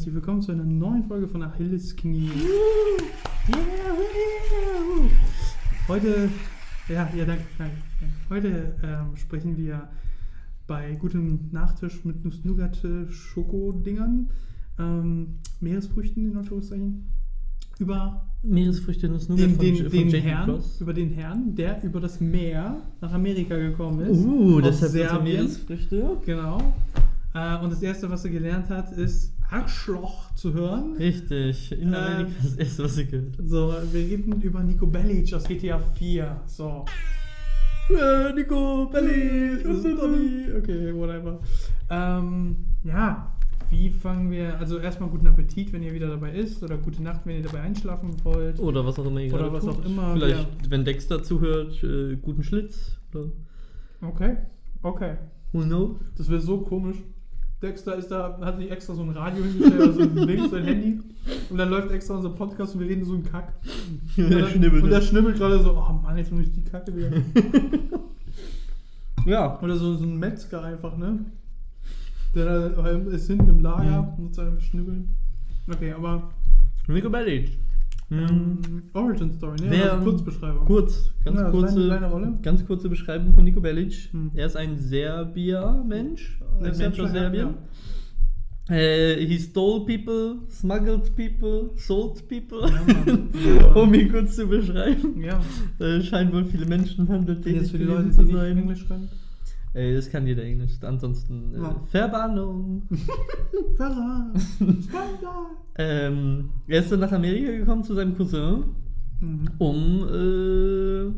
herzlich willkommen zu einer neuen Folge von Achilles Knie. Heute, ja, ja, danke, danke. Heute ähm, sprechen wir bei gutem Nachtisch mit Nuss-Nougat-Schokodingern, ähm, Meeresfrüchten in Anführungszeichen, über Meeresfrüchte Nuss den, von, den, von den Herrn, über den Herrn, der über das Meer nach Amerika gekommen ist. Uh, deshalb Serbien. Meeresfrüchte. Genau. Äh, und das erste, was er gelernt hat, ist Arschloch zu hören. Richtig. In Ähm, Amerika ist das erste, was ihr gehört. So, wir reden über Nico Bellic aus GTA 4. So. Nico, Bellic, das ist Donny. Okay, whatever. Ähm, ja, wie fangen wir, also erstmal guten Appetit, wenn ihr wieder dabei ist, oder gute Nacht, wenn ihr dabei einschlafen wollt. Oder was auch immer ihr Oder was tut. auch immer, Vielleicht, ja. wenn Dexter zuhört, äh, guten Schlitz. Oder Okay, okay. who knows? Das wäre so komisch. Dexter ist da, hat sich extra so ein Radio hingestellt, also ein Ding, so ein Handy. Und dann läuft extra unser Podcast und wir reden so einen Kack. Und, Der schnibbelt. und der schnibbelt gerade so, oh Mann, jetzt muss ich die Kacke wieder. Ja. Oder so, so ein Metzger einfach, ne? Der da ist hinten im Lager und muss einfach schnibbeln. Okay, aber Nico Bellic. Ähm, Origin Story, ne? Wer- also Kurzbeschreibung. Kurz, ganz Ja, kurze, seine Rolle. ganz kurze Beschreibung von Nico Bellic. Hm. Er ist ein Serbier-Mensch, ein Mensch aus Serbien. Äh, he stole people, smuggled people, sold people. Ja. Ja. um ihn kurz zu beschreiben. Ja. Äh, scheint wohl viele Menschenhandel Jetzt tätig für die Leute, zu die sein. Englisch können. Ey, das kann jeder Englisch. Ansonsten äh, Ja. Verbannung. Skandal. ähm, er ist dann nach Amerika gekommen zu seinem Cousin, Mhm. um äh,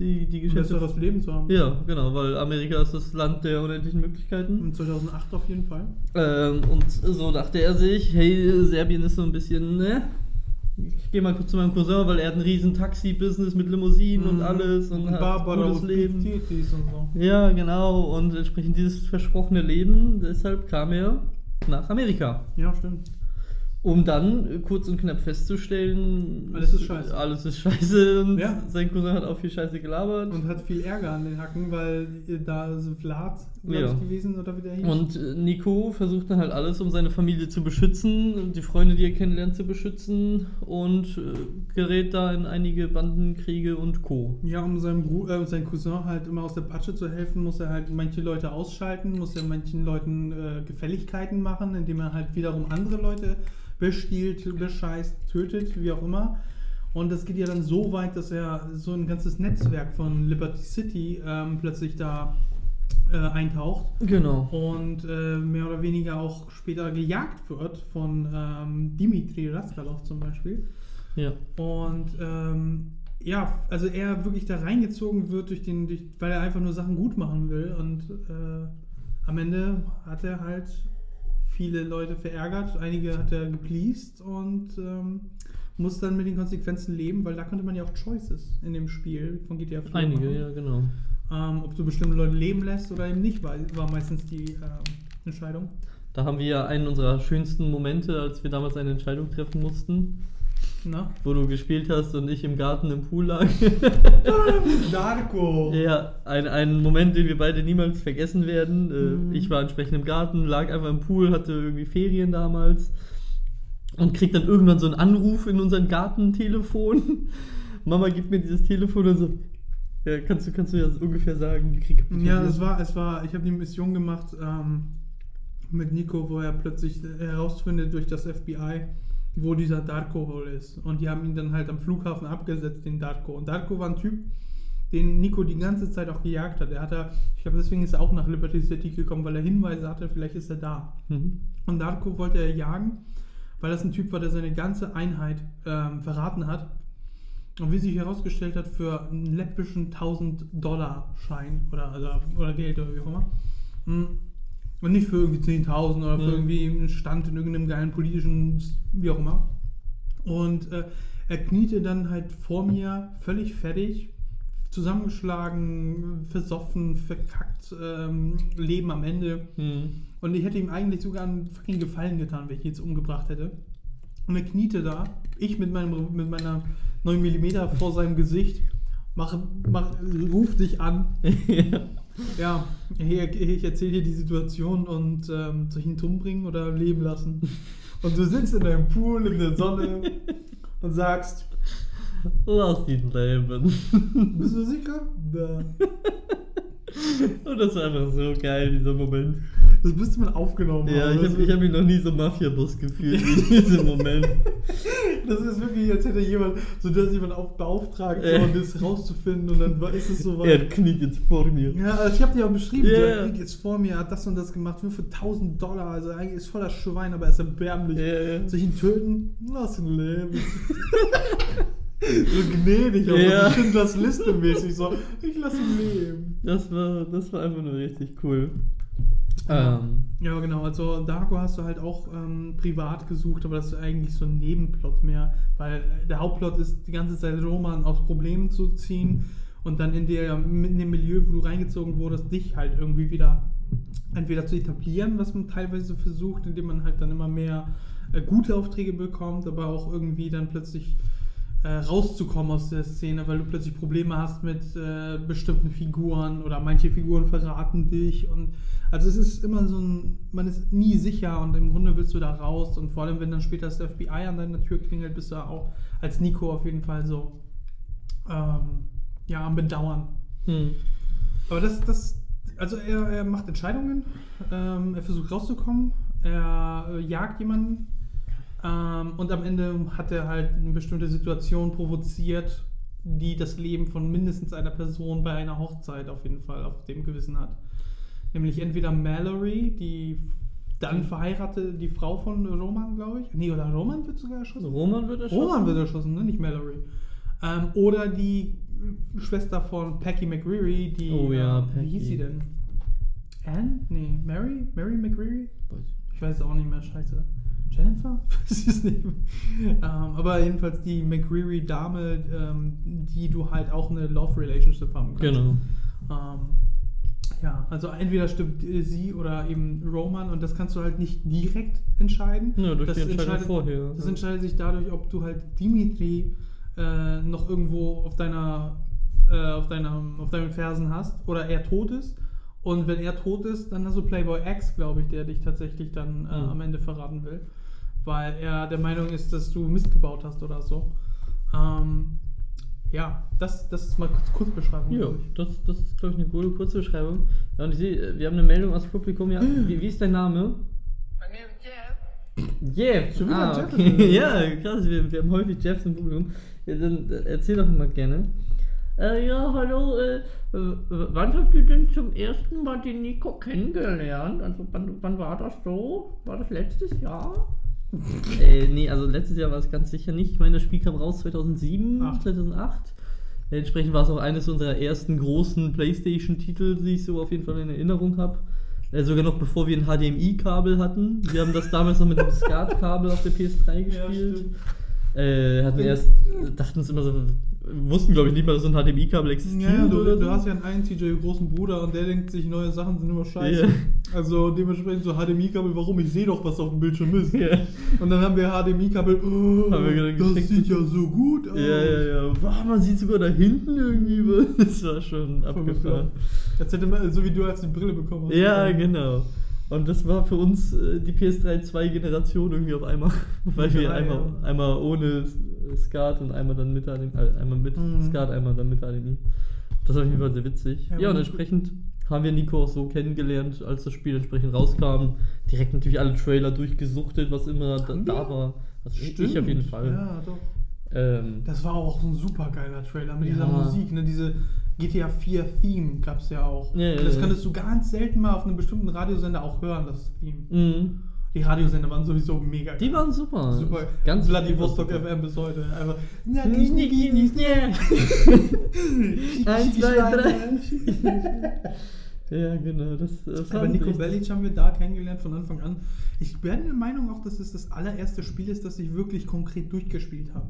die, die Um Geschäfte besseres Leben zu haben. Ja, genau, weil Amerika ist das Land der unendlichen Möglichkeiten. In 2008 auf jeden Fall. Ähm, und so dachte er sich, hey, Serbien ist so ein bisschen, ne? Ich gehe mal kurz zu meinem Cousin, weil er hat ein riesen Taxi-Business mit Limousinen und alles und, hat Barbara gutes und Leben. Titis und so. Ja, genau, und entsprechend dieses versprochene Leben, deshalb kam er nach Amerika. Ja, stimmt. Um dann äh, kurz und knapp festzustellen, Alles ist scheiße. Alles ist scheiße und Ja. sein Cousin hat auch viel Scheiße gelabert. Und hat viel Ärger an den Hacken, weil da ist Vlad, Ja. ich, gewesen oder wie der hieß. Und äh, Nico versucht dann halt alles, um seine Familie zu beschützen, die Freunde, die er kennenlernt, zu beschützen und äh, gerät da in einige Bandenkriege und Co. Ja, um seinem, Bru äh, seinem Cousin halt immer aus der Patsche zu helfen, muss er halt manche Leute ausschalten, muss er manchen Leuten äh, Gefälligkeiten machen, indem er halt wiederum andere Leute bestiehlt, bescheißt, tötet, wie auch immer. Und das geht ja dann so weit, dass er so ein ganzes Netzwerk von Liberty City ähm, plötzlich da äh, eintaucht Genau. und äh, mehr oder weniger auch später gejagt wird von ähm, Dimitri Raskalov zum Beispiel. Ja. Und ähm, ja, also er wirklich da reingezogen wird, durch den, durch, weil er einfach nur Sachen gut machen will. Und äh, am Ende hat er halt viele Leute verärgert, einige hat er gepleased und ähm, muss dann mit den Konsequenzen leben, weil da konnte man ja auch Choices in dem Spiel von GTA 4 Einige, machen. ja, genau. Ähm, ob du bestimmte Leute leben lässt oder eben nicht, war, war meistens die ähm, Entscheidung. Da haben wir ja einen unserer schönsten Momente, als wir damals eine Entscheidung treffen mussten, Na? wo du gespielt hast und ich im Garten im Pool lag. Narco! Ja, ein, ein Moment, den wir beide niemals vergessen werden. Äh, Mhm. Ich war entsprechend im Garten, lag einfach im Pool, hatte irgendwie Ferien damals und krieg dann irgendwann so einen Anruf in unser Gartentelefon. Mama gibt mir dieses Telefon und so. Ja, kannst du, kannst du ja so ungefähr sagen, Krieg Ja, es war, es war, ich habe die Mission gemacht ähm, mit Nico, wo er plötzlich herausfindet durch das FBI, wo dieser Darko wohl ist. Und die haben ihn dann halt am Flughafen abgesetzt, den Darko. Und Darko war ein Typ, den Nico die ganze Zeit auch gejagt hat. Er hat da, ich glaube, deswegen ist er auch nach Liberty City gekommen, weil er Hinweise hatte, vielleicht ist er da. Mhm. Und Darko wollte er jagen, weil das ein Typ war, der seine ganze Einheit ähm, verraten hat. Und wie sich herausgestellt hat, für einen läppischen 1000-Dollar-Schein oder, also, oder Geld oder wie auch immer. Mm. Und nicht für irgendwie 10.000 oder für irgendwie einen Stand in irgendeinem geilen politischen, wie auch immer. Und äh, er kniete dann halt vor mir, völlig fertig, zusammengeschlagen, versoffen, verkackt, ähm, Leben am Ende. Mhm. Und ich hätte ihm eigentlich sogar einen fucking Gefallen getan, wenn ich ihn jetzt umgebracht hätte. Und er kniete da, ich mit, meinem, mit meiner 9 mm vor seinem Gesicht, mach, mach, ruf dich an. ja. Ja, ich, ich erzähle dir die Situation und ähm, soll ich ihn umbringen oder leben lassen? Und du sitzt in deinem Pool in der Sonne und sagst, Lass ihn leben. bist du sicher? Ja. Und das war einfach so geil, dieser Moment. Das müsste man aufgenommen Ja, haben. ich Das habe ich hab mich noch nie so Mafia-Boss gefühlt wie in diesem Moment. Das ist wirklich, als hätte jemand, so dass jemand auf beauftragt, Ja. so, das rauszufinden und dann ist es so Er kniet jetzt vor mir. Ja, ich habe dir auch beschrieben, Ja, so, ja. er kriegt jetzt vor mir, hat das und das gemacht, nur für 1000 Dollar, also eigentlich ist voller Schwein, aber er ist erbärmlich. Ja, ja. Soll ich ihn töten? Lass ihn leben. so gnädig, aber Ja. so Schindlers Liste mäßig, so, ich lass ihn leben. Das war, das war einfach nur richtig cool. Ähm, Ja, genau. Also Darko hast du halt auch ähm, privat gesucht, aber das ist eigentlich so ein Nebenplot mehr, weil der Hauptplot ist die ganze Zeit Roman aus Problemen zu ziehen und dann in, der, in dem Milieu, wo du reingezogen wurdest, dich halt irgendwie wieder entweder zu etablieren, was man teilweise versucht, indem man halt dann immer mehr äh, gute Aufträge bekommt, aber auch irgendwie dann plötzlich äh, rauszukommen aus der Szene, weil du plötzlich Probleme hast mit äh, bestimmten Figuren oder manche Figuren verraten dich und also es ist immer so ein, man ist nie sicher und im Grunde willst du da raus und vor allem wenn dann später das FBI an deiner Tür klingelt, bist du auch als Nico auf jeden Fall so ähm, ja am Bedauern. hm. Aber das, das, also er, er macht Entscheidungen, ähm, er versucht rauszukommen, er äh, jagt jemanden ähm, und am Ende hat er halt eine bestimmte Situation provoziert, die das Leben von mindestens einer Person bei einer Hochzeit auf jeden Fall auf dem Gewissen hat. Nämlich entweder Mallory, die dann verheiratete, die Frau von Roman, glaube ich. Nee, oder Roman wird sogar erschossen. Roman wird erschossen. Roman wird erschossen, ne? nicht Mallory. Ähm, oder die Schwester von Packy McReary, die. Oh ja, ähm, Packy. Wie hieß sie denn? Anne? Nee, Mary? Mary McReary? Ich weiß es auch nicht mehr, scheiße. Jennifer? Weiß es nicht. Ähm, aber jedenfalls die McReary-Dame, ähm, die du halt auch eine Love-Relationship haben kannst. Genau. Ähm, ja, also entweder stimmt sie oder eben Roman und das kannst du halt nicht direkt entscheiden. Ja, durch das die Entscheidung entscheidet, vorher. Das Ja. entscheidet sich dadurch, ob du halt Dimitri äh, noch irgendwo auf deiner, äh, auf deiner, auf deinen Fersen hast oder er tot ist. Und wenn er tot ist, dann hast du Playboy X, glaube ich, der dich tatsächlich dann äh, Mhm. am Ende verraten will. Weil er der Meinung ist, dass du Mist gebaut hast oder so. Ähm, ja, das, das ist mal kurz Kurzbeschreibung. Ja, das, das ist, glaube ich, eine gute Kurzbeschreibung. Ja, und ich sehe, äh, wir haben eine Meldung aus dem Publikum. Ja, wie, wie ist dein Name? My name is Jeff. Jeff. Schon wieder ah, Jeff okay. ist ja, krass, wir, wir haben häufig Jeffs im Publikum. Ja, dann äh, erzähl doch mal gerne. Äh, ja, hallo, äh, äh, wann habt ihr denn zum ersten Mal den Nico kennengelernt? Also, wann, wann war das so? War das letztes Jahr? Äh, nee, also letztes Jahr war es ganz sicher nicht. Ich meine, das Spiel kam raus 2007, Acht. 2008. Entsprechend war es auch eines unserer ersten großen PlayStation-Titel, die ich so auf jeden Fall in Erinnerung habe. Äh, sogar noch bevor wir ein HDMI-Kabel hatten. Wir haben das damals noch mit dem SCART-Kabel auf der PS3 gespielt. stimmt. Äh, hatten wir erst, dachten uns immer so, wussten glaube ich nicht mal, dass so ein HDMI-Kabel existiert. Ja, du, du hast ja einen einen TJ großen Bruder und der denkt sich, neue Sachen sind immer scheiße. Ja. Also dementsprechend so HDMI-Kabel, warum? Ich sehe doch, was auf dem Bildschirm ist. Ja. Und dann haben wir HDMI-Kabel, oh, das geschickt. sieht ja so gut aus. Ja, ja, ja. Wow, man sieht sogar da hinten irgendwie was. Das war schon abgefahren. Als hätte man, so wie du als die Brille bekommen hast. Ja, genau. Und das war für uns äh, die PS3 zwei Generationen irgendwie auf einmal. Weil wir Drei, einmal, ja. einmal ohne S- Skat und einmal dann mit HDMI, äh, einmal mit Mhm. Skat, einmal dann mit HDMI. Das war auf jeden Fall sehr witzig. Ja, Ja, und entsprechend haben wir Nico auch so kennengelernt, als das Spiel entsprechend rauskam. Direkt natürlich alle Trailer durchgesuchtet, was immer da, da war. Also ich- Stimmt. ich auf jeden Fall. Ja, doch. Ähm, Das war auch so ein super geiler Trailer mit Ja. dieser Musik, ne? Diese GTA 4 Theme gab es ja auch. Ja, ja, das ja. konntest du ganz selten mal auf einem bestimmten Radiosender auch hören, das Theme. mhm. Die Radiosender waren sowieso mega Die waren super. super. Ganz Vladivostok. FM bis heute. Einfach. Na, Nicht, nicht, nicht, nicht, nicht. Eins, zwei, drei. Ja, genau. Das, das Aber Nico Bellic haben wir da kennengelernt von Anfang an. Ich bin der Meinung auch, dass es das allererste Spiel ist, das ich wirklich konkret durchgespielt habe.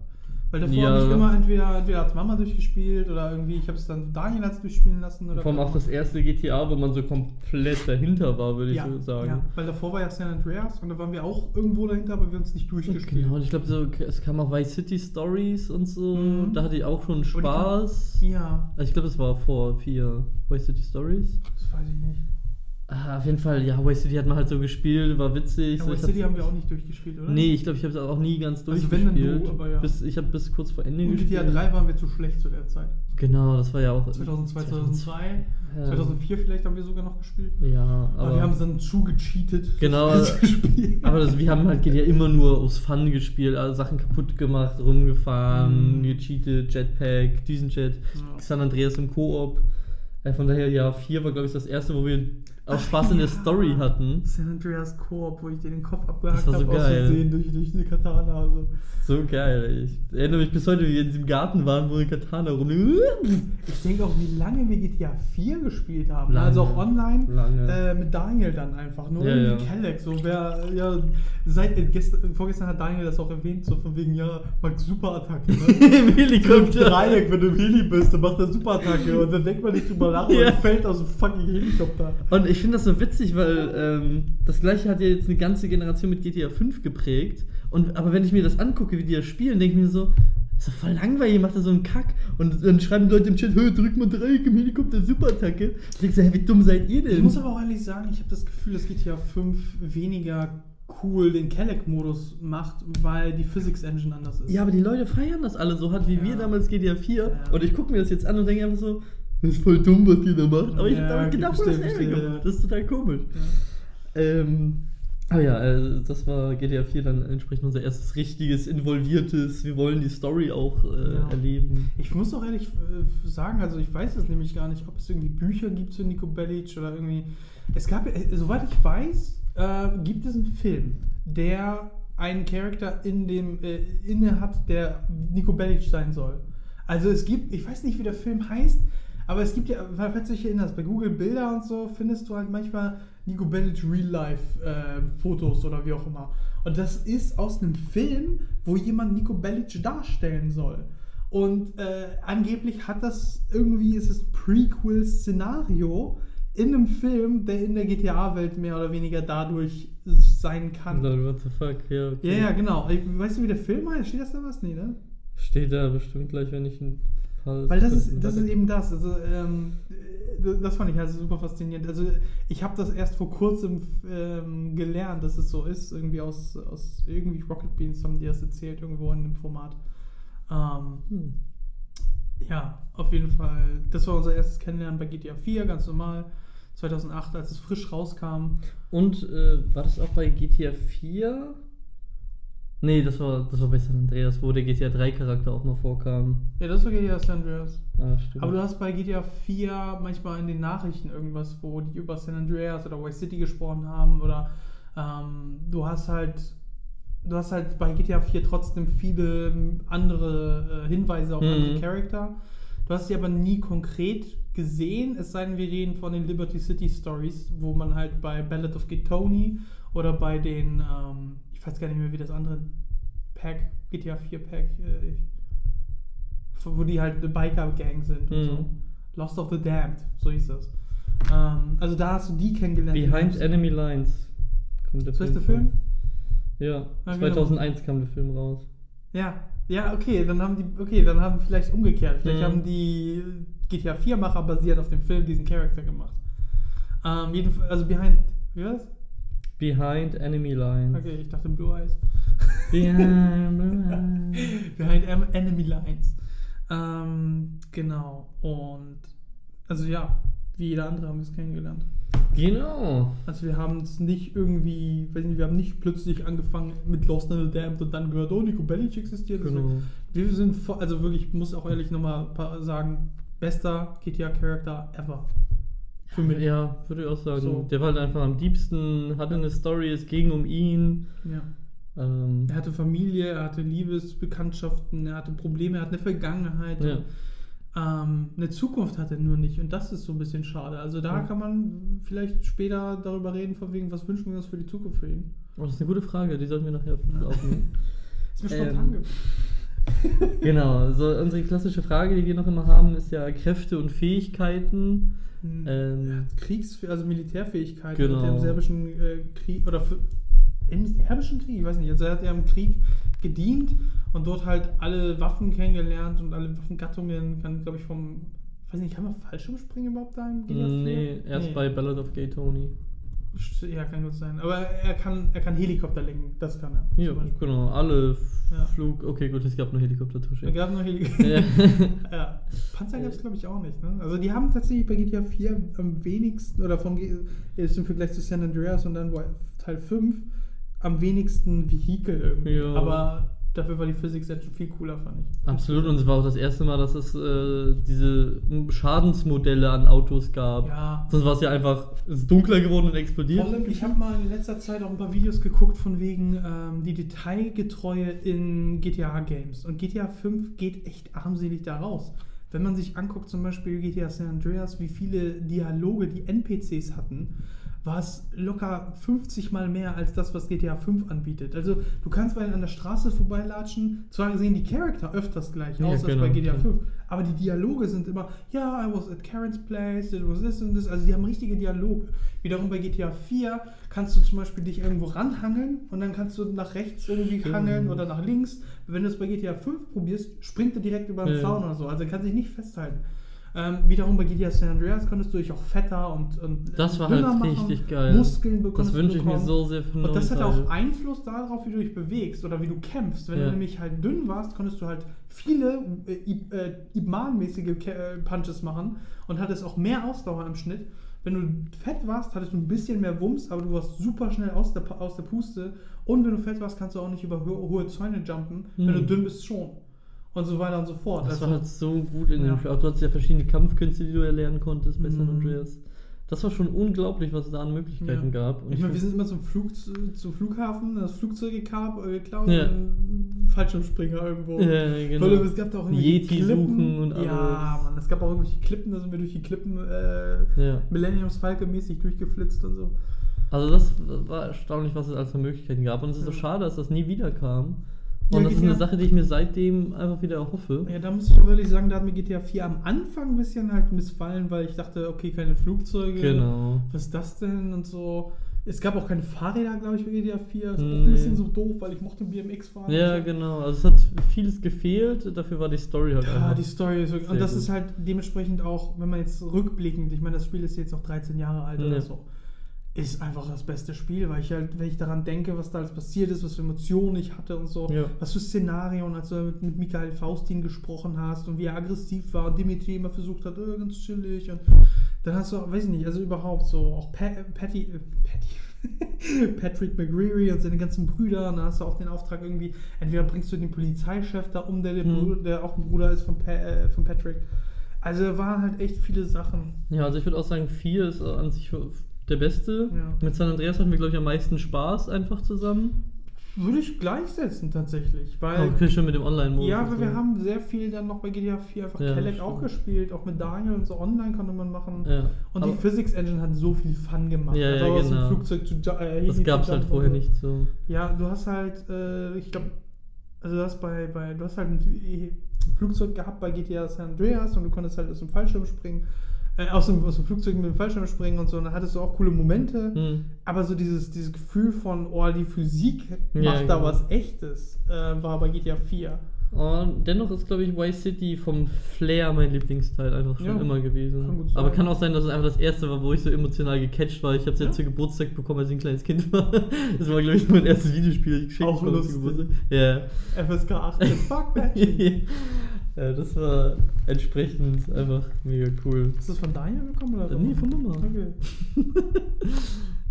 Weil davor Ja. habe ich immer entweder, entweder als Mama durchgespielt oder irgendwie, ich habe es dann Daniel als durchspielen lassen. Oder Vor allem auch das erste GTA, wo man so komplett dahinter war, würde ich ja, so sagen. ja, weil davor war ja San Andreas und da waren wir auch irgendwo dahinter, aber wir haben es nicht durchgespielt. Genau, und ich glaube, so, es kam auch Vice City Stories und so. Mhm. Da hatte ich auch schon Spaß. Ja, Also ich glaube, es war vor vier Vice City Stories. das weiß ich nicht. Ah, auf jeden Fall, ja, Way City hat man halt so gespielt, war witzig. Ja, so, ich City haben wir auch nicht durchgespielt, oder? Nee, ich glaube, ich habe es auch nie ganz Also wenn, dann durchgespielt. du, aber ja. bis, ich habe bis kurz vor Ende Und gespielt. GTA 3 waren wir zu schlecht zu der Zeit. Genau, das war ja auch. 2002, 2003, Ja. 2004 vielleicht haben wir sogar noch gespielt. Ja, Aber, aber. wir haben es dann zugecheatet. Genau. das Spiel. aber das, wir haben halt GTA immer nur aus Fun gespielt, also Sachen kaputt gemacht, rumgefahren, Mhm. gecheatet, Jetpack, Düsenjet, Ja. San Andreas im Koop. Äh, von daher, ja, 4 war, glaube ich, das erste, wo wir auch Spaß in der. Story hatten. San Andreas Koop, wo ich dir den Kopf abgehackt Das war so habe, aus geil. Versehen durch, durch die Katana. Also. So geil, ey. Ich erinnere mich bis heute, wie wir in diesem Garten waren, wo eine Katana rum. Ich denke auch, wie lange wir GTA 4 gespielt haben. Lange. Also auch online äh, mit Daniel dann einfach. Nur Ja, irgendwie ja. Kelleck. So, wer, ja, seit, äh, gestern, vorgestern hat Daniel das auch erwähnt, so von wegen, ja, mag Superattacke. Ne? Im Im Helikopter. Dreieck, wenn du Heli bist, dann macht er Superattacke und dann denkt man nicht drüber nach und Ja. fällt aus dem fucking Helikopter. Und ich finde das so witzig, weil ähm, das gleiche hat ja jetzt eine ganze Generation mit GTA 5 geprägt. Und, aber wenn ich mir das angucke, wie die das spielen, denke ich mir so, ist doch voll langweilig, macht er so einen Kack. Und dann schreiben Leute im Chat, "Hö, drück mal Dreieck im Helikopter, Superattacke. Ich denke so, hä, wie dumm seid ihr denn? Ich muss aber auch ehrlich sagen, ich habe das Gefühl, dass GTA 5 weniger cool den Kelleck-Modus macht, weil die Physics-Engine anders ist. ja, aber die Leute feiern das alle so hart wie wir Ja. damals GTA 4. Ja. Und ich gucke mir das jetzt an und denke einfach so, das ist voll dumm, was ihr da macht. Aber ich Ja, habe damit gemacht. ja. Das ist total komisch. Ähm, aber ja, äh, das war GTA 4 dann entsprechend unser erstes richtiges, involviertes. Wir wollen die Story auch äh, Ja. erleben. Ich muss auch ehrlich äh, sagen, also ich weiß es nämlich gar nicht, ob es irgendwie Bücher gibt zu Nico Bellic oder irgendwie. Es gab, äh, soweit ich weiß, äh, gibt es einen Film, der einen Charakter in dem äh, inne hat, der Nico Bellic sein soll. Also es gibt, ich weiß nicht, wie der Film heißt, aber es gibt ja, falls du dich erinnerst, bei Google Bilder und so findest du halt manchmal Nico Bellic Real Life äh, Fotos oder wie auch immer. Und das ist aus einem Film, wo jemand Nico Bellic darstellen soll. Und äh, angeblich hat das irgendwie, ist es Prequel-Szenario in einem Film, der in der GTA-Welt mehr oder weniger dadurch sein kann. Lol, what the fuck, ja. okay. Ja, ja, genau. Weißt du, wie der Film heißt? Steht das da was? Nee, ne? Steht da bestimmt gleich, wenn ich ein paar. Weil das ist, das ist eben das. Also, ähm, äh, das fand ich halt super faszinierend. Also, ich habe das erst vor kurzem ähm, gelernt, dass es so ist. Irgendwie aus, aus irgendwie Rocket Beans haben die das erzählt, irgendwo in dem Format. Ähm, Hm. ja, auf jeden Fall. Das war unser erstes Kennenlernen bei GTA 4, ganz normal. 2008, als es frisch rauskam. Und äh, war das auch bei GTA 4? Nee, das war, das war bei San Andreas, wo der GTA 3 Charakter auch mal vorkam. Ja, das war GTA San Andreas. Ah, stimmt. Aber du hast bei GTA 4 manchmal in den Nachrichten irgendwas, wo die über San Andreas oder Vice City gesprochen haben oder ähm, du hast halt du hast halt bei GTA 4 trotzdem viele andere äh, Hinweise auf Mhm. andere Charakter. Du hast sie aber nie konkret gesehen, es sei denn, wir reden von den Liberty City Stories, wo man halt bei Ballad of Gay Tony oder bei den, ähm, ich weiß gar nicht mehr, wie das andere Pack, GTA 4 Pack, äh, wo die halt eine Biker-Gang sind und Mhm. so. Lost of the Damned, so hieß das. Ähm, also da hast du die kennengelernt. Behind Enemy Lines kommt der So ist der Film? Ja, Ah, genau. 2001 kam der Film raus. Ja, ja, okay, dann haben die, okay, dann haben vielleicht umgekehrt. Vielleicht Mhm. haben die GTA 4-Macher basierend auf dem Film diesen Charakter gemacht. Ähm, jedenfalls, also Behind, wie war's? Behind Enemy Lines. Okay, ich dachte Blue Eyes. Behind Blue Eyes. Behind Em- Enemy Lines. Ähm, genau. Und also ja, wie jeder andere haben wir es kennengelernt. Genau. Also wir haben es nicht irgendwie, weiß nicht, wir haben nicht plötzlich angefangen mit Lost in the Damned und dann gehört, oh, Nico Bellic existiert. Genau. Wir sind, also wirklich, ich muss auch ehrlich nochmal sagen, bester GTA-Charakter ever. Für. Ja, würde ich auch sagen. So. Der war halt einfach am liebsten, hatte eine Story, es ging um ihn. Ja. Ähm, Er hatte Familie, er hatte Liebesbekanntschaften, er hatte Probleme, er hat eine Vergangenheit. Ja. Ähm, eine Zukunft hat er nur nicht und das ist so ein bisschen schade. Also da Ja. kann man vielleicht später darüber reden, von wegen, was wünschen wir uns für die Zukunft für ihn. oh, das ist eine gute Frage, die sollten wir nachher aufnehmen. Ist mir Ähm, spontan gekommen. genau, so unsere klassische Frage, die wir noch immer haben, ist ja Kräfte und Fähigkeiten. Hm. Ähm, Kriegs-, also Militärfähigkeit Genau. hat er im serbischen äh, Krieg oder für, im serbischen Krieg, ich weiß nicht, also er hat ja im Krieg gedient und dort halt alle Waffen kennengelernt und alle Waffengattungen, kann glaube ich vom weiß nicht, kann man Fallschirmspringen überhaupt da im 4? Nee, erst Nee. bei Ballad of Gay Tony. Ja, kann gut sein. Aber er kann, er kann Helikopter lenken, das kann er. Ja, genau. Alle Ja. Flug. Okay, gut, es gab nur Helikoptertusche. Es gab noch Helikopter. Ja. ja. Panzer gab es, glaube ich, auch nicht. Ne? Also, die haben tatsächlich bei GTA 4 am wenigsten, oder von jetzt im Vergleich zu San Andreas und dann Teil 5, am wenigsten Vehikel irgendwie. Ja. Aber dafür war die Physics Engine viel cooler, fand ich. Absolut, und es war auch das erste Mal, dass es äh, diese Schadensmodelle an Autos gab. Ja. Sonst war es ja einfach, es ist dunkler geworden und explodiert. Vor allem, ich habe mal in letzter Zeit auch ein paar Videos geguckt von wegen ähm, die Detailgetreue in GTA-Games. Und GTA 5 geht echt armselig da raus. Wenn man sich anguckt, zum Beispiel GTA San Andreas, wie viele Dialoge die NPCs hatten, war es locker 50 mal mehr als das, was GTA 5 anbietet. Also du kannst bei an der Straße vorbeilatschen, zwar sehen die Charakter öfters gleich Ja, aus als genau, bei GTA klar. 5, aber die Dialoge sind immer, ja, I was at Karen's place, it was this and this. Also die haben richtige Dialoge. Wiederum bei GTA 4 kannst du zum Beispiel dich irgendwo ranhangeln und dann kannst du nach rechts irgendwie Stimmt. hangeln oder nach links. Wenn du es bei GTA 5 probierst, springt er direkt über den Ja. Zaun oder so. Also er kann sich nicht festhalten. Ähm, wiederum bei GTA San Andreas konntest du dich auch fetter und, und Das war halt machen, richtig geil. Muskeln Das bekommst wünsche ich mir bekommen. so sehr für Und das hat auch. Einfluss darauf, wie du dich bewegst oder wie du kämpfst. Wenn Ja. du nämlich halt dünn warst, konntest du halt viele äh, äh, Ibman-mäßige äh, Punches machen und hattest auch mehr Ausdauer im Schnitt. Wenn du fett warst, hattest du ein bisschen mehr Wumms, aber du warst super schnell aus der, aus der Puste. Und wenn du fett warst, kannst du auch nicht über ho hohe Zäune jumpen. Wenn Hm. du dünn bist, schon. Und so weiter und so fort. Das Also- war halt so gut in Ja. dem Spiel. Auch Du hattest ja verschiedene Kampfkünste, die du erlernen konntest bei San Mhm. Andreas. Das war schon unglaublich, was es da an Möglichkeiten Ja. gab. Und ich meine, wir sind immer zum, Flug, zum Flughafen, das Flugzeug äh, geklaut Ja. und ein Fallschirmspringer irgendwo. Ja, genau. Allem, es gab da auch irgendwelche Yeti suchen und alles. Ja, Mann, es gab auch irgendwelche Klippen, da sind wir durch die Klippen äh, Ja. Millenniums Falke mäßig durchgeflitzt und so. Also das war erstaunlich, was es alles für Möglichkeiten gab. Und es ist so Ja. schade, dass das nie wieder kam. Ja, Und das ist GTA eine Sache, die ich mir seitdem einfach wieder erhoffe. Ja, da muss ich ehrlich sagen, da hat mir GTA 4 am Anfang ein bisschen halt missfallen, weil ich dachte, okay, keine Flugzeuge. Genau. Was ist das denn und so. Es gab auch keine Fahrräder, glaube ich, bei GTA 4. Das ist auch Nee. ein bisschen so doof, weil ich mochte BMX fahren. Ja, so. genau. Also es hat vieles gefehlt, dafür war die Story halt Ja, die Story ist wirklich. Und das gut. ist halt dementsprechend auch, wenn man jetzt rückblickend, ich meine, das Spiel ist jetzt auch 13 Jahre alt Ja. oder so, ist einfach das beste Spiel, weil ich halt, wenn ich daran denke, was da alles passiert ist, was für Emotionen ich hatte und so, Ja. was für Szenarien, als du mit, mit Michael Faustin gesprochen hast und wie er aggressiv war und Dimitri immer versucht hat, äh, ganz chillig und dann hast du, weiß ich nicht, also überhaupt so, auch Pa- Patty, äh, Patty, Patrick McGreary und seine ganzen Brüder. Und dann hast du auch den Auftrag irgendwie, entweder bringst du den Polizeichef da um, der, der, Mhm. Der auch ein Bruder ist von, pa äh, von Patrick. Also waren halt echt viele Sachen. Ja, also ich würde auch sagen, 4 ist an sich der beste. Ja. Mit San Andreas hatten wir, glaube ich, am meisten Spaß einfach zusammen. Würde ich gleichsetzen tatsächlich, weil okay, schon mit dem Online-Modus. ja, weil so. wir haben sehr viel dann noch bei GTA 4 einfach Ja, Kelleck auch gespielt, auch mit Daniel und so online konnte man machen. Ja. Und die Physics Engine hat so viel Fun gemacht. Ja, Also ja, aus dem genau. Flugzeug zu äh, Das gab es halt vorher so. nicht so. Ja, du hast halt, äh, ich glaube, also du hast bei, bei, du hast halt ein Flugzeug gehabt bei GTA San Andreas und du konntest halt aus dem Fallschirm springen, äh, aus, dem, aus dem Flugzeug mit dem Fallschirm springen und so, und dann hattest du auch coole Momente, Hm. aber so dieses, dieses Gefühl von, oh, die Physik Ja, macht da genau. was Echtes, äh, war bei GTA 4. Und dennoch ist, glaube ich, Vice City vom Flair mein Lieblingsteil einfach schon Ja, immer gewesen. kann Aber kann auch sein, dass es einfach das erste war, wo ich so emotional gecatcht war. Ich habe es ja Ja. zu Geburtstag bekommen, als ich ein kleines Kind war. Das war, glaube ich, mein erstes Videospiel, das ich geschenkt habe zu lustig. Geburtstag. Ja. FSK 18, fuck that. Ja, das war entsprechend einfach mega cool. Ist das von Daniel gekommen oder? Äh, nee, von Mama. Okay.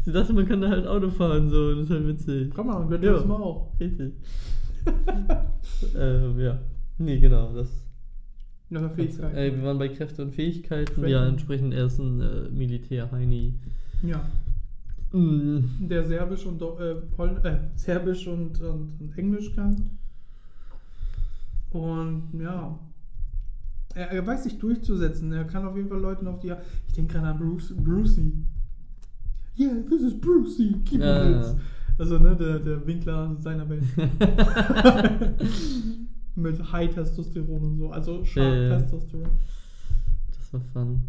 Sie dachte, man kann da halt Auto fahren, so, das ist halt witzig. Komm mal, wir Ja. das mal auch. Richtig. ähm, ja. Nee, genau, das. Ja, Fähigkeit. Äh, wir waren bei Kräfte und Fähigkeiten. Schwächen. Ja, entsprechend er ist ein äh, Militär-Heini. Ja. Mm. der Serbisch und äh, Pol äh, Serbisch und, und, und Englisch kann. Und ja, er, er weiß sich durchzusetzen. Er kann auf jeden Fall Leuten auf die. Ich denke gerade an Bruce, Brucey. Yeah, this is Brucey. Keep it Ja. Also, ne, der, der Winkler seiner Welt. Mit High Testosteron und so. Also Sharp Ja, ja. Testosteron. Das war fun.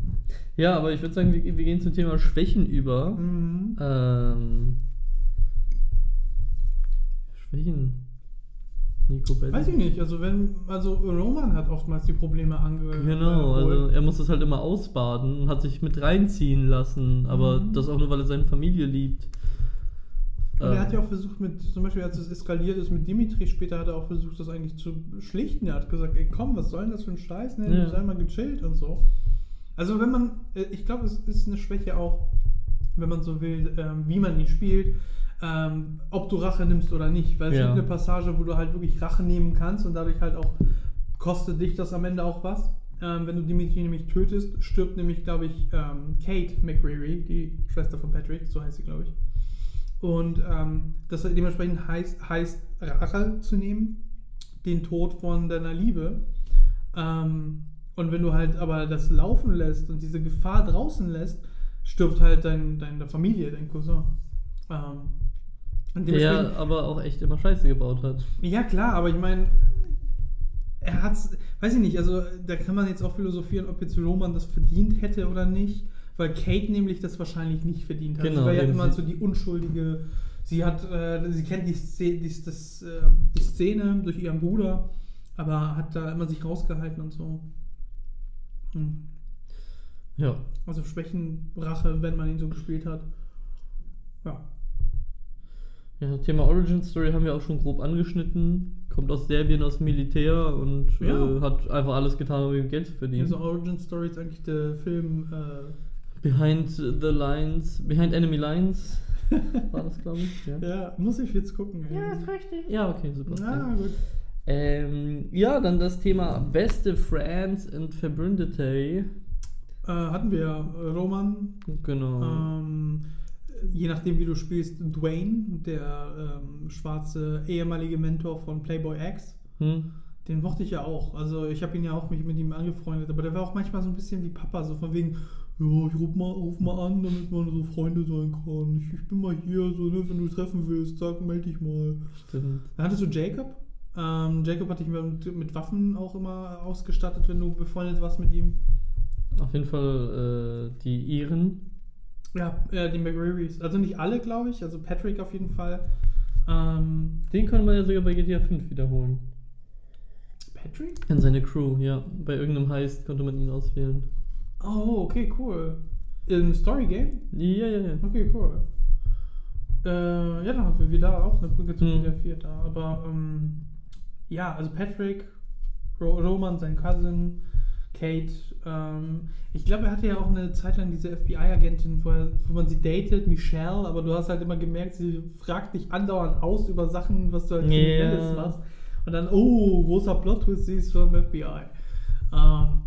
Ja, aber ich würde sagen, wir, wir gehen zum Thema Schwächen über. Mhm. Ähm, Schwächen. Nico Bellic. Weiß ich nicht, also wenn, also Roman hat oftmals die Probleme ange. Genau, äh, also er muss das halt immer ausbaden und hat sich mit reinziehen lassen, aber Mhm. das auch nur, weil er seine Familie liebt. Und er hat ja auch versucht, mit, zum Beispiel als es eskaliert ist mit Dimitri, später hat er auch versucht, das eigentlich zu schlichten. Er hat gesagt, ey komm, was soll denn das für ein Scheiß, ne? Ja. Sei mal gechillt und so. Also wenn man, äh, ich glaube, es ist eine Schwäche auch, wenn man so will, ähm, wie man ihn spielt, ähm, ob du Rache nimmst oder nicht. Weil es Ja. gibt eine Passage, wo du halt wirklich Rache nehmen kannst und dadurch halt auch kostet dich das am Ende auch was. Ähm, wenn du Dimitri nämlich tötest, stirbt nämlich, glaube ich, ähm, Kate McReary, die Schwester von Patrick, so heißt sie, glaube ich. Und ähm, das dementsprechend heißt, heißt, Rache zu nehmen, den Tod von deiner Liebe. Ähm, und wenn du halt aber das laufen lässt und diese Gefahr draußen lässt, stirbt halt dein, deine Familie, dein Cousin. Ähm, der aber auch echt immer Scheiße gebaut hat. ja, klar, aber ich meine, er hat's, weiß ich nicht, also da kann man jetzt auch philosophieren, ob jetzt Roman das verdient hätte oder nicht, weil Kate nämlich das wahrscheinlich nicht verdient hat. Genau, sie war ja immer so die unschuldige, sie hat, äh, sie kennt die, Szene, die, das, äh, die Szene durch ihren Bruder, aber hat da immer sich rausgehalten und so. Hm. Ja. Also Schwächenrache, wenn man ihn so gespielt hat. Ja. Ja, Thema Origin Story haben wir auch schon grob angeschnitten. Kommt aus Serbien, aus dem Militär und Ja. äh, hat einfach alles getan, um ihm Geld zu verdienen. Also Origin Story ist eigentlich der Film, äh, Behind the Lines, Behind Enemy Lines war das, glaube ich. Ja. ja, muss ich jetzt gucken. ey. richtig. Ja, okay, super. Ja, gut. Ähm, ja, dann das Thema beste Friends and Verbündete. Äh, hatten wir ja äh, Roman, Genau. ähm, je nachdem wie du spielst, Dwayne, der ähm, schwarze ehemalige Mentor von Playboy X. Hm? Den mochte ich ja auch. Also ich habe ihn ja auch mich mit ihm angefreundet, aber der war auch manchmal so ein bisschen wie Papa, so von wegen, ja, ich ruf mal, ruf mal an, damit man so Freunde sein kann. Ich, ich bin mal hier, so, ne, wenn du treffen willst, sag, melde dich mal. Stimmt. Dann hattest du Jacob. Ähm, Jacob hatte ich mit, mit Waffen auch immer ausgestattet, wenn du befreundet warst mit ihm. Auf jeden Fall äh, die Iren. Ja, äh, die McRaeries. Also nicht alle, glaube ich. Also Patrick auf jeden Fall. Ähm, Den konnte man ja sogar bei GTA 5 wiederholen. Patrick? In seine Crew, ja. Bei irgendeinem Heist konnte man ihn auswählen. Oh, okay, cool. Im Story Game? Ja, ja, ja. Okay, cool. Äh, ja, dann haben wir wieder auch eine Brücke zu Hm. GTA 4 da. Aber ähm, ja, also Patrick, Ro Roman, sein Cousin, Kate. Ähm, ich glaube, er hatte ja auch eine Zeit lang diese FBI-Agentin, wo, wo man sie datet, Michelle, aber du hast halt immer gemerkt, sie fragt dich andauernd aus über Sachen, was du halt Ja. Kriminelles machst. Und dann, oh, großer Plot-Twist, sie ist vom FBI. Ähm,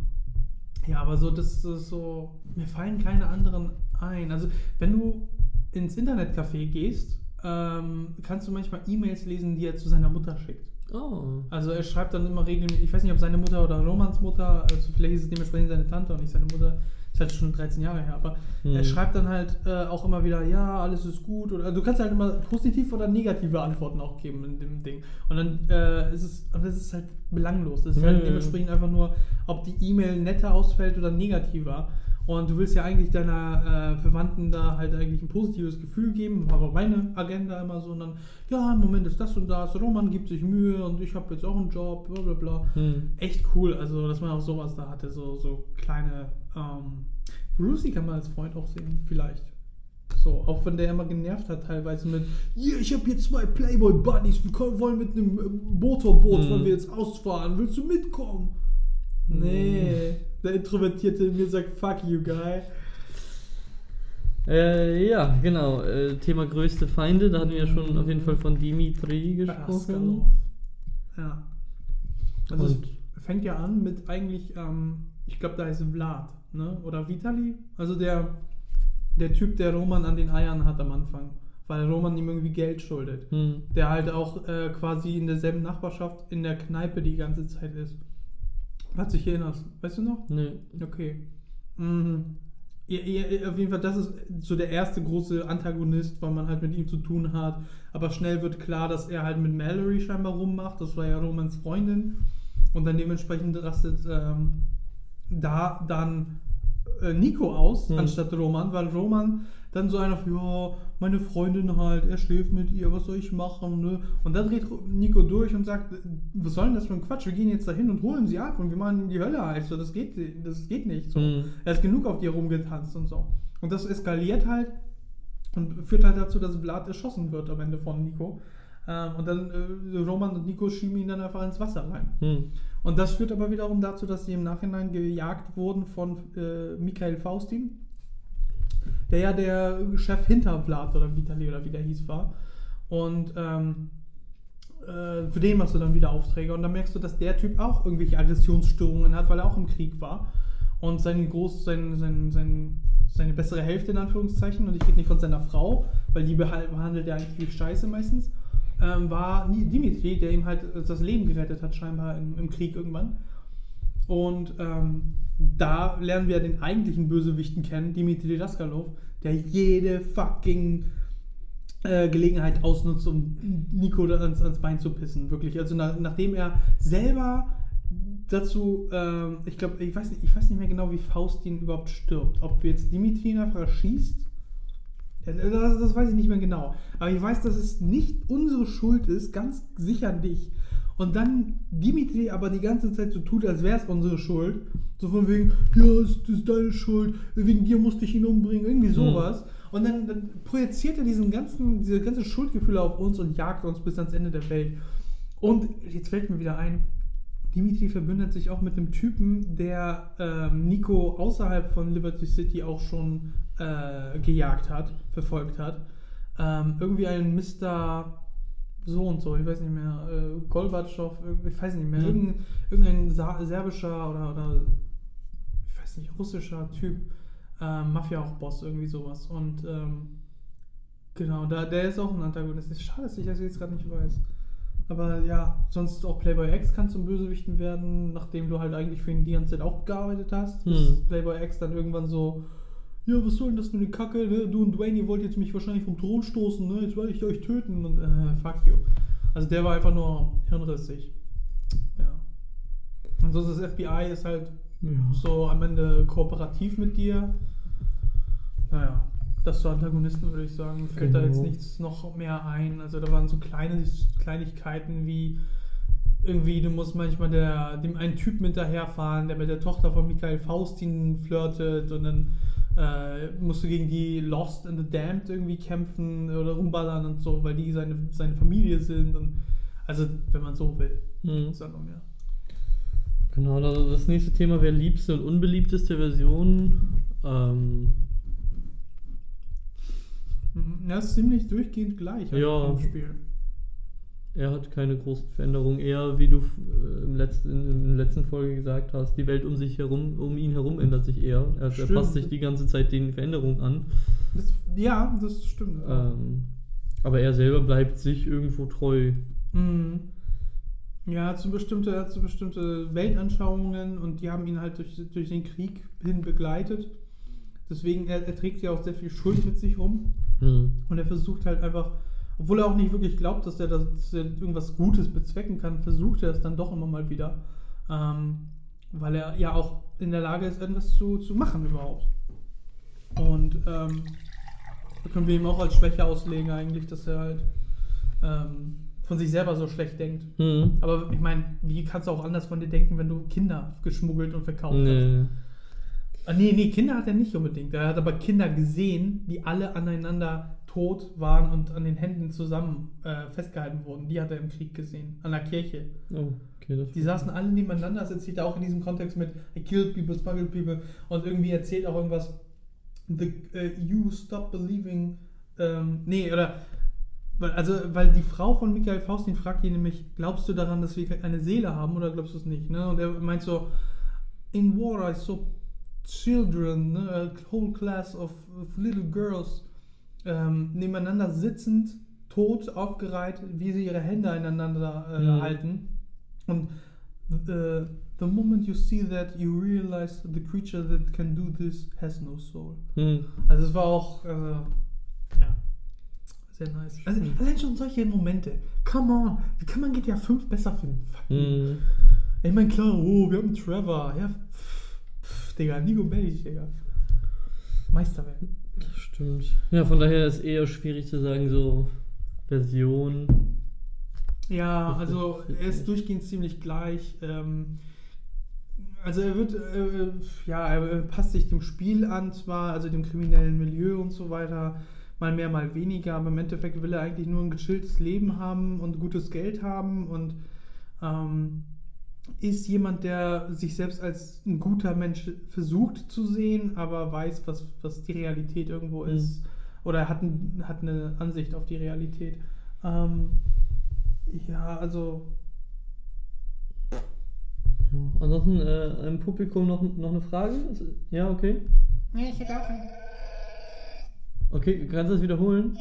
ja, aber so, das ist so, mir fallen keine anderen ein. Also, wenn du ins Internetcafé gehst, ähm, kannst du manchmal E-Mails lesen, die er zu seiner Mutter schickt. Oh. Also er schreibt dann immer regelmäßig, ich weiß nicht, ob seine Mutter oder Romans Mutter, also vielleicht ist es dementsprechend seine Tante und nicht seine Mutter, ist halt schon 13 Jahre her, aber er Hm. schreibt dann halt äh, auch immer wieder, ja, alles ist gut. Oder du kannst halt immer positiv oder negative Antworten auch geben in dem Ding. Und dann äh, ist es, und das ist halt belanglos. Das ist halt ja. dementsprechend einfach nur, ob die E-Mail netter ausfällt oder negativer. Und du willst ja eigentlich deiner äh, Verwandten da halt eigentlich ein positives Gefühl geben, aber meine Agenda immer so und dann, ja, im Moment ist das und das, Roman gibt sich Mühe und ich habe jetzt auch einen Job, bla bla bla Hm. echt cool, also dass man auch sowas da hatte, so, so kleine. Ähm, Brucey kann man als Freund auch sehen, vielleicht. So, auch wenn der immer genervt hat, teilweise mit, yeah, ich habe hier zwei Playboy-Buddies, wir können, wollen mit einem äh, Motorboot, Mhm. wollen wir jetzt ausfahren, willst du mitkommen? Nee, der Introvertierte in mir sagt, fuck you, guy. Äh, ja, genau. Äh, Thema größte Feinde, da hatten wir ja schon auf jeden Fall von Dimitri gesprochen. Ja. Also Und- es fängt ja an mit eigentlich, ähm, ich glaube, da heißt Vlad, ne? Oder Vitali. Also der, der Typ, der Roman an den Eiern hat am Anfang. Weil Roman ihm irgendwie Geld schuldet. Hm. Der halt auch äh, quasi in derselben Nachbarschaft in der Kneipe die ganze Zeit ist. Hat sich erinnerst, weißt du noch? Nee. Okay. Mhm. Ja, ja, auf jeden Fall, das ist so der erste große Antagonist, weil man halt mit ihm zu tun hat. Aber schnell wird klar, dass er halt mit Mallory scheinbar rummacht. Das war ja Romans Freundin. Und dann dementsprechend rastet ähm, da dann äh, Nico aus, Hm. anstatt Roman, weil Roman dann so einer, ja, meine Freundin halt, er schläft mit ihr, was soll ich machen, ne? Und dann dreht Nico durch und sagt, was soll denn das für ein Quatsch? Wir gehen jetzt dahin und holen sie ab und wir machen die Hölle heiß. So, das geht, das geht nicht. So. Hm. Er ist genug auf dir rumgetanzt und so. Und das eskaliert halt und führt halt dazu, dass Vlad erschossen wird am Ende von Nico. Ähm, und dann äh, Roman und Nico schieben ihn dann einfach ins Wasser rein. Hm. Und das führt aber wiederum dazu, dass sie im Nachhinein gejagt wurden von äh, Michael Faustin, der ja der Chef hinter Vlad oder Vitali oder wie der hieß war. Und ähm, äh, für den machst du dann wieder Aufträge. Und dann merkst du, dass der Typ auch irgendwelche Aggressionsstörungen hat, weil er auch im Krieg war. Und sein groß, sein, sein, sein, seine bessere Hälfte in Anführungszeichen, und ich rede nicht von seiner Frau, weil die behandelt er eigentlich wie Scheiße meistens, ähm, war Dimitri, der ihm halt das Leben gerettet hat, scheinbar im, im Krieg irgendwann. Und ähm, da lernen wir den eigentlichen Bösewichten kennen, Dimitri Daskalov, der jede fucking äh, Gelegenheit ausnutzt, um Nico ans, ans Bein zu pissen. Wirklich. Also nach, nachdem er selber dazu, ähm, ich glaube, ich weiß, nicht, ich weiß nicht mehr genau, wie Faustin überhaupt stirbt. Ob jetzt Dimitri ihn einfach erschießt. Ja, Das, das weiß ich nicht mehr genau. Aber ich weiß, dass es nicht unsere Schuld ist, ganz sicher nicht. Und dann Dimitri aber die ganze Zeit so tut, als wäre es unsere Schuld. So von wegen, ja, es ist deine Schuld, wegen dir musste ich ihn umbringen, irgendwie sowas. Und dann, dann projiziert er diesen ganzen, diese ganze Schuldgefühle auf uns und jagt uns bis ans Ende der Welt. Und jetzt fällt mir wieder ein, Dimitri verbündet sich auch mit einem Typen, der ähm, Nico außerhalb von Liberty City auch schon äh, gejagt hat, verfolgt hat. Ähm, irgendwie ein Mr. so und so, ich weiß nicht mehr, äh, Golbatschow, ich weiß nicht mehr, Mhm. irgendein, irgendein serbischer oder, oder ich weiß nicht, russischer Typ, ähm, Mafia auch Boss, irgendwie sowas. Und ähm, genau, da, der ist auch ein Antagonist. Ist schade, dass ich das jetzt gerade nicht weiß. Aber ja, sonst auch Playboy X kann zum Bösewichten werden, nachdem du halt eigentlich für ihn die ganze Zeit auch gearbeitet hast. Bis Hm. Playboy X dann irgendwann so, ja, was soll denn das für eine Kacke, ne? Du und Dwayne, ihr wollt jetzt mich wahrscheinlich vom Thron stoßen, ne? Jetzt werde ich euch töten und äh, fuck you. Also der war einfach nur hirnrissig. Ja. Ansonsten das FBI ist halt Ja. so am Ende kooperativ mit dir. Naja, das zu Antagonisten würde ich sagen, fällt da jetzt Genau. nichts noch mehr ein. Also da waren so kleine Kleinigkeiten wie irgendwie, du musst manchmal der, dem einen Typen hinterherfahren, der mit der Tochter von Michael Faustin flirtet und dann äh, musst du gegen die Lost and the Damned irgendwie kämpfen oder rumballern und so, weil die seine, seine Familie sind. Und, also, wenn man so will. Hm. Ja noch mehr. Genau, das das nächste Thema wäre liebste und unbeliebteste Version. Ähm, Mhm. Ja, ist ziemlich durchgehend gleich halt Ja. im Spiel. Er hat keine großen Veränderungen. Eher, wie du äh, im letzten, in der letzten Folge gesagt hast, die Welt um sich herum, um ihn herum ändert sich eher. Er, er passt sich die ganze Zeit den Veränderungen an. Das, ja, das stimmt. Ähm, aber er selber bleibt sich irgendwo treu. Mhm. Ja, er hat so bestimmte, er hat so bestimmte Weltanschauungen und die haben ihn halt durch, durch den Krieg hin begleitet. Deswegen, er, er trägt ja auch sehr viel Schuld mit sich rum. Hm. Und er versucht halt einfach, obwohl er auch nicht wirklich glaubt, dass er, das, irgendwas Gutes bezwecken kann, versucht er es dann doch immer mal wieder. Ähm, weil er ja auch in der Lage ist, irgendwas zu, zu machen überhaupt. Und ähm, da können wir ihm auch als Schwäche auslegen eigentlich, dass er halt ähm, von sich selber so schlecht denkt. Hm. Aber ich meine, wie kannst du auch anders von dir denken, wenn du Kinder geschmuggelt und verkauft hast? Nee. Ah, nee, nee, Kinder hat er nicht unbedingt. Er hat aber Kinder gesehen, die alle aneinander tot waren und an den Händen zusammen äh, festgehalten wurden. Die hat er im Krieg gesehen, an der Kirche. Oh, okay, Die saßen alle nebeneinander, das erzählt er auch in diesem Kontext mit I killed people, smuggled people und irgendwie erzählt auch irgendwas, the, äh, you stop believing, ähm, nee, oder, also, weil die Frau von Michael Faustin fragt ihn nämlich, glaubst du daran, dass wir eine Seele haben oder glaubst du es nicht, ne? Und er meint so, in war I saw children, ne, a whole class of, of little girls, ähm, nebeneinander sitzend, tot, aufgereiht, wie sie ihre Hände aneinander äh, Mhm. halten. Und the, the moment you see that, you realize the creature that can do this has no soul. Hm. Also es war auch, also, ja, sehr nice. Also allein schon solche Momente. Come on, wie kann man GTA 5 besser finden? Hm. Ich meine, klar, oh, wir haben Trevor. Ja, pff, Pff, Digga, Nico Bellic, Digga. Meisterwerk. Das stimmt. Ja, von daher ist eher schwierig zu sagen, so Version. Ja, also er ist durchgehend ziemlich gleich. Ähm, also er wird, äh, ja, er passt sich dem Spiel an, zwar, also dem kriminellen Milieu und so weiter, mal mehr, mal weniger, aber im Endeffekt will er eigentlich nur ein gechilltes Leben haben und gutes Geld haben und ähm, ist jemand, der sich selbst als ein guter Mensch versucht zu sehen, aber weiß, was, was die Realität irgendwo Mhm. ist. Oder er hat, ein, hat eine Ansicht auf die Realität. Ähm, ja, also Ja. Ansonsten äh, im Publikum noch, noch eine Frage? Ja, okay. Ja, ich hätte auch. Okay, kannst du das wiederholen?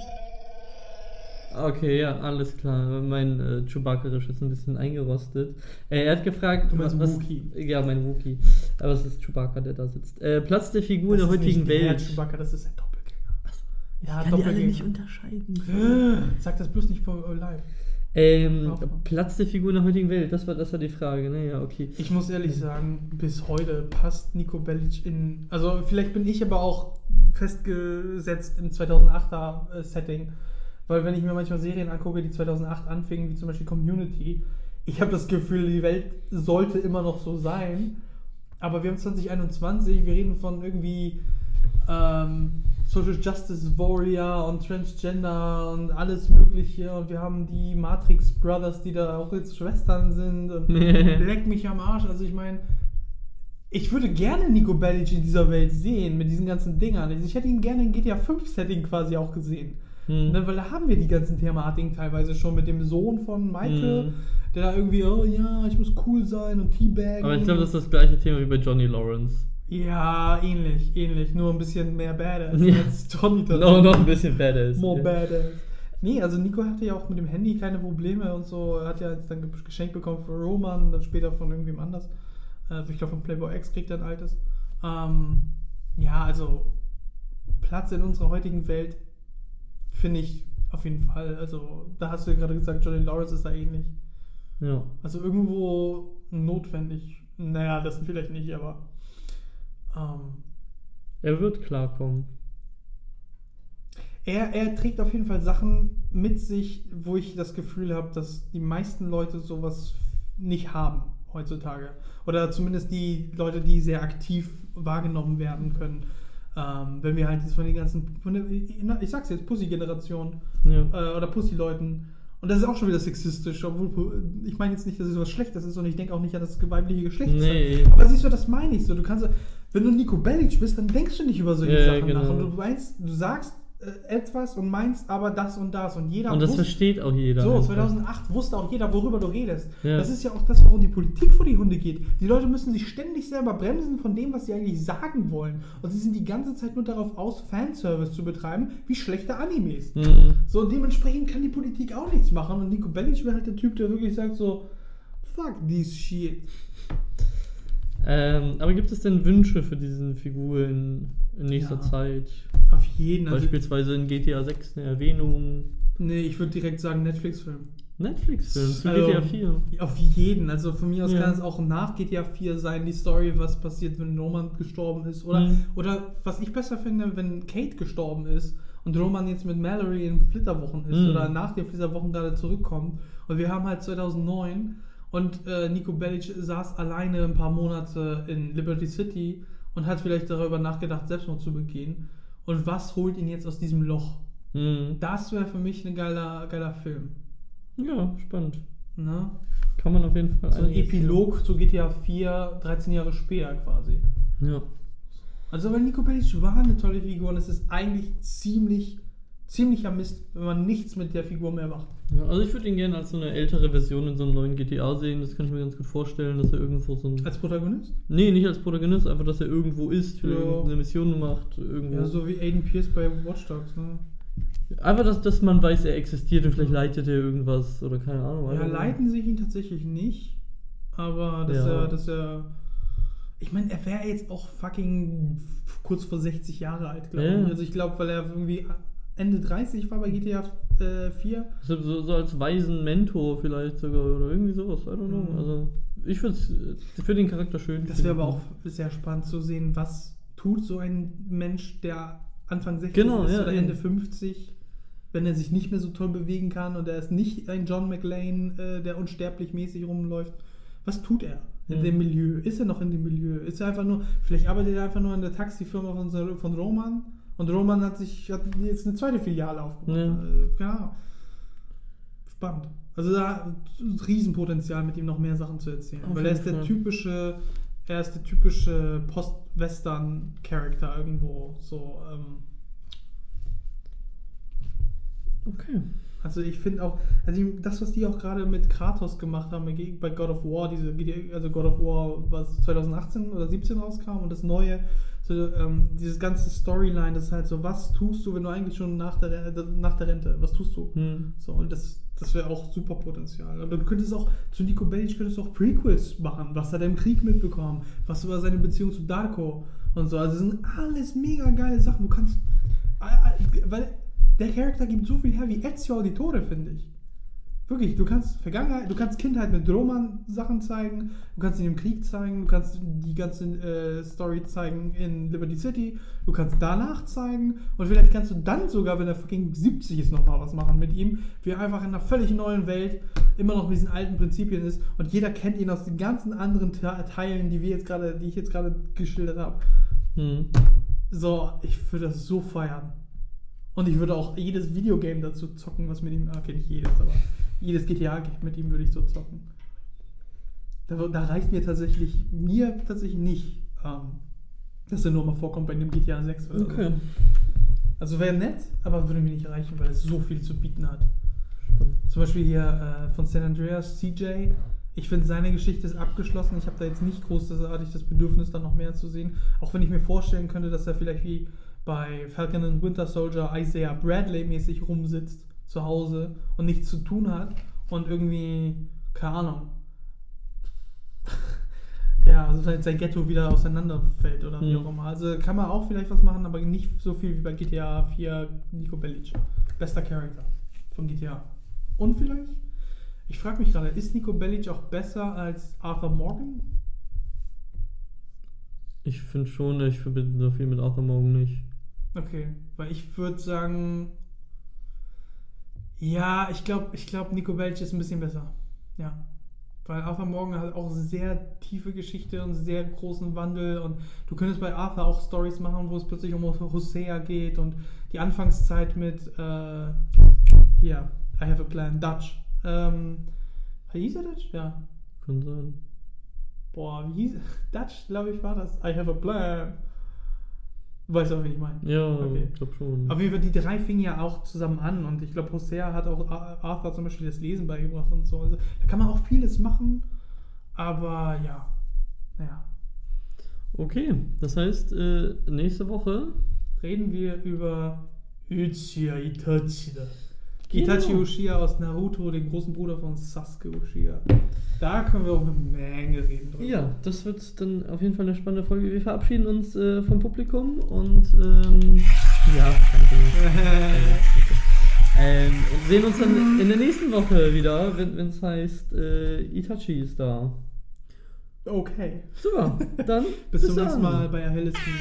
Okay, ja, alles klar. Mein äh, Chewbacca-Risch ist ein bisschen eingerostet. Äh, er hat gefragt, Du meinst was, Wookie. Ja, mein Wookie. Aber es ist Chewbacca, der da sitzt. Äh, Platz der Figur das der heutigen nicht der Welt. Chewbacca, das ist ein Doppelgänger. Ich Ja, kann die alle nicht unterscheiden. Sag das bloß nicht vor live. Ähm. Platz der Figur in der heutigen Welt, das war, das war die Frage, ne? Ja, okay. Ich muss ehrlich sagen, bis heute passt Nico Bellic in. Also, vielleicht bin ich aber auch festgesetzt im 2008er äh, Setting. Weil, wenn ich mir manchmal Serien angucke, die 2008 anfingen, wie zum Beispiel Community, ich habe das Gefühl, die Welt sollte immer noch so sein. Aber wir haben 2021, wir reden von irgendwie ähm, Social Justice Warrior und Transgender und alles Mögliche. Und wir haben die Matrix Brothers, die da auch jetzt Schwestern sind. Und leck mich am Arsch. Also ich meine, ich würde gerne Nico Bellic in dieser Welt sehen, mit diesen ganzen Dingern. Ich hätte ihn gerne in GTA 5 Setting quasi auch gesehen. Hm. Ne, weil da haben wir die ganzen Thematiken teilweise schon mit dem Sohn von Michael, Mhm. der da irgendwie, oh ja, ich muss cool sein und Teabag. Aber ich glaube, das ist das gleiche Thema wie bei Johnny Lawrence. Ja, ähnlich, ähnlich. Nur ein bisschen mehr Badass Ja. als Johnny dazu. No, noch ein bisschen badass. More ja. badass. Nee, also Nico hatte ja auch mit dem Handy keine Probleme und so. Er hat ja jetzt dann ge- geschenkt bekommen von Roman und dann später von irgendwem anders. Also ich glaube von Playboy X kriegt er ein altes. Ähm, ja, also Platz in unserer heutigen Welt finde ich auf jeden Fall. Also da hast du ja gerade gesagt, Johnny Lawrence ist da ähnlich. Ja. Also irgendwo notwendig. Naja, das vielleicht nicht, aber ähm, Er wird klarkommen. Er, er trägt auf jeden Fall Sachen mit sich, wo ich das Gefühl habe, dass die meisten Leute sowas nicht haben heutzutage. Oder zumindest die Leute, die sehr aktiv wahrgenommen werden können. Ähm, wenn wir halt jetzt von den ganzen, von der, ich sag's jetzt, Pussy-Generation Ja. äh, oder Pussy-Leuten. Und das ist auch schon wieder sexistisch, obwohl ich meine jetzt nicht, dass es was Schlechtes ist und ich denke auch nicht an das weibliche Geschlecht. Nee. Aber siehst du, das meine ich so. Du kannst, wenn du Nico Bellic bist, dann denkst du nicht über solche Ja, Sachen nach. genau. Und du meinst, du sagst etwas und meinst aber das und das. Und jeder Und das wusste, versteht auch jeder. so, einfach. 2008 wusste auch jeder, worüber du redest. Ja. Das ist ja auch das, warum die Politik vor die Hunde geht. Die Leute müssen sich ständig selber bremsen von dem, was sie eigentlich sagen wollen. Und sie sind die ganze Zeit nur darauf aus, Fanservice zu betreiben, wie schlechte Animes. Mhm. So, dementsprechend kann die Politik auch nichts machen. Und Nico Bellic wäre halt der Typ, der wirklich sagt so, fuck this shit. Ähm, aber gibt es denn Wünsche für diesen Figuren in nächster Ja. Zeit? Auf jeden. Also, Beispielsweise in GTA 6 eine Erwähnung. nee, ich würde direkt sagen Netflix-Film. Netflix-Film zu Also, GTA 4. Auf jeden. Also von mir aus Ja. kann es auch nach GTA 4 sein, die Story, was passiert, wenn Roman gestorben ist. Oder, Mhm. oder was ich besser finde, wenn Kate gestorben ist und Roman jetzt mit Mallory in Flitterwochen ist Mhm. oder nach den Flitterwochen gerade zurückkommt. Und wir haben halt 2009 und äh, Nico Bellic saß alleine ein paar Monate in Liberty City und hat vielleicht darüber nachgedacht, Selbstmord zu begehen. Und was holt ihn jetzt aus diesem Loch? Mhm. Das wäre für mich ein geiler, geiler Film. Ja, spannend. Ne? Kann man auf jeden Fall So ein Epilog zu GTA 4, 13 Jahre später quasi. Ja. Also, weil Nico Bellic war eine tolle Figur und es ist eigentlich ziemlich, ziemlicher Mist, wenn man nichts mit der Figur mehr macht. ja. Also ich würde ihn gerne als so eine ältere Version in so einem neuen GTA sehen. Das kann ich mir ganz gut vorstellen, dass er irgendwo so ein. Als Protagonist? nee, nicht als Protagonist, einfach, dass er irgendwo ist, Ja. eine Mission macht, irgendwo. Ja, so wie Aiden Pierce bei Watch Dogs, ne? Einfach, dass, dass man weiß, er existiert und vielleicht leitet er irgendwas oder keine Ahnung. Ja, leiten sich ihn tatsächlich nicht, aber dass Ja. er, dass er. Ich meine, er wäre jetzt auch fucking kurz vor 60 Jahre alt, glaube Ja. ich. Also ich glaube, weil er irgendwie Ende 30 war bei GTA äh, 4. So, so, so als weisen Mentor vielleicht sogar oder irgendwie sowas, I don't know. Mhm. Also ich finde für den Charakter schön. Das wäre aber auch sehr spannend zu sehen, was tut so ein Mensch, der Anfang 60 Genau, ist ja, oder. Ende 50, wenn er sich nicht mehr so toll bewegen kann und er ist nicht ein John McLean, äh, der unsterblich mäßig rumläuft. Was tut er in Mhm. dem Milieu? Ist er noch in dem Milieu? Ist er einfach nur, vielleicht arbeitet er einfach nur in der Taxifirma von, von Roman und Roman hat sich hat jetzt eine zweite Filiale aufgemacht. Ja. Ahnung. Spannend. Also da Riesenpotenzial, mit ihm noch mehr Sachen zu erzählen. Auf weil er ist der Fall. typische, er ist der typische Post-Western-Charakter irgendwo. So, ähm, Okay. also ich finde auch, also ich- das, was die auch gerade mit Kratos gemacht haben bei God of War, diese, also God of War, was 2018 oder 17 rauskam und das neue, so, ähm, dieses ganze Storyline, das ist halt so, was tust du, wenn du eigentlich schon nach der, nach der Rente, was tust du? Hm. So, und das, das wäre auch super Potenzial. Und du könntest auch, zu Nico Bellic könntest du auch Prequels machen. Was hat er im Krieg mitbekommen? Was über seine Beziehung zu Darko und so. Also, das sind alles mega geile Sachen. Du kannst, weil der Charakter gibt so viel her wie Ezio Auditore, finde ich. Wirklich, du kannst Vergangenheit, du kannst Kindheit mit Roman Sachen zeigen, du kannst ihn im Krieg zeigen, du kannst die ganze äh, Story zeigen in Liberty City, du kannst danach zeigen und vielleicht kannst du dann sogar, wenn er fucking 70 ist, nochmal was machen mit ihm, wie er einfach in einer völlig neuen Welt immer noch mit diesen alten Prinzipien ist und jeder kennt ihn aus den ganzen anderen Te Teilen, die wir jetzt gerade, die ich jetzt gerade geschildert habe. Hm. So, ich würde das so feiern. Und ich würde auch jedes Videogame dazu zocken, was mit ihm, okay, nicht jedes, aber jedes GTA-Game mit ihm würde ich so zocken. Da, da reicht mir tatsächlich, mir tatsächlich nicht, ähm, dass er nur mal vorkommt bei einem GTA 6 oder Okay. so. Also wäre nett, aber würde mir nicht reichen, weil es so viel zu bieten hat. Zum Beispiel hier äh, von San Andreas, CJ. Ich finde, seine Geschichte ist abgeschlossen. Ich habe da jetzt nicht großartig das Bedürfnis, da noch mehr zu sehen. Auch wenn ich mir vorstellen könnte, dass er vielleicht wie bei Falcon and Winter Soldier Isaiah Bradley mäßig rumsitzt zu Hause und nichts zu tun hat und irgendwie, keine Ahnung, ja, also sein, Ghetto wieder auseinanderfällt oder wie Mhm. auch immer. Also kann man auch vielleicht was machen, aber nicht so viel wie bei GTA 4 Nico Bellic. Bester Charakter von GTA. Und vielleicht, ich frage mich gerade, ist Nico Bellic auch besser als Arthur Morgan? Ich finde schon, ich verbinde so viel mit Arthur Morgan nicht. Okay, weil ich würde sagen, ja, ich glaube, ich glaub, Nico Bellic ist ein bisschen besser. Ja. Weil Arthur Morgan hat auch sehr tiefe Geschichte und sehr großen Wandel und du könntest bei Arthur auch Stories machen, wo es plötzlich um Hosea geht und die Anfangszeit mit, äh, ja, I have a plan, Dutch. Ähm, hieß er Dutch? Ja. Kann sein. Boah, wie hieß Dutch, glaube ich, war das. I have a plan. Du weißt auch, wen ich meine. Ja, Okay. ich glaube schon. Auf jeden Fall, die drei fingen ja auch zusammen an und ich glaube, Hosea hat auch Ar- Arthur zum Beispiel das Lesen beigebracht und so. Also, da kann man auch vieles machen, aber ja, naja. Okay, das heißt, äh, nächste Woche. Reden wir über Uchiha Itachi. Genau. Uchiha aus Naruto, den großen Bruder von Sasuke Uchiha. Da können wir auch eine Menge reden drüber. Ja, das wird dann auf jeden Fall eine spannende Folge. Wir verabschieden uns äh, vom Publikum und ähm, ja, danke. ähm, und sehen uns dann in der nächsten Woche wieder, wenn es heißt, äh, Itachi ist da. Okay. Super, dann Bis, zum dann. nächsten Mal bei Ahellisten.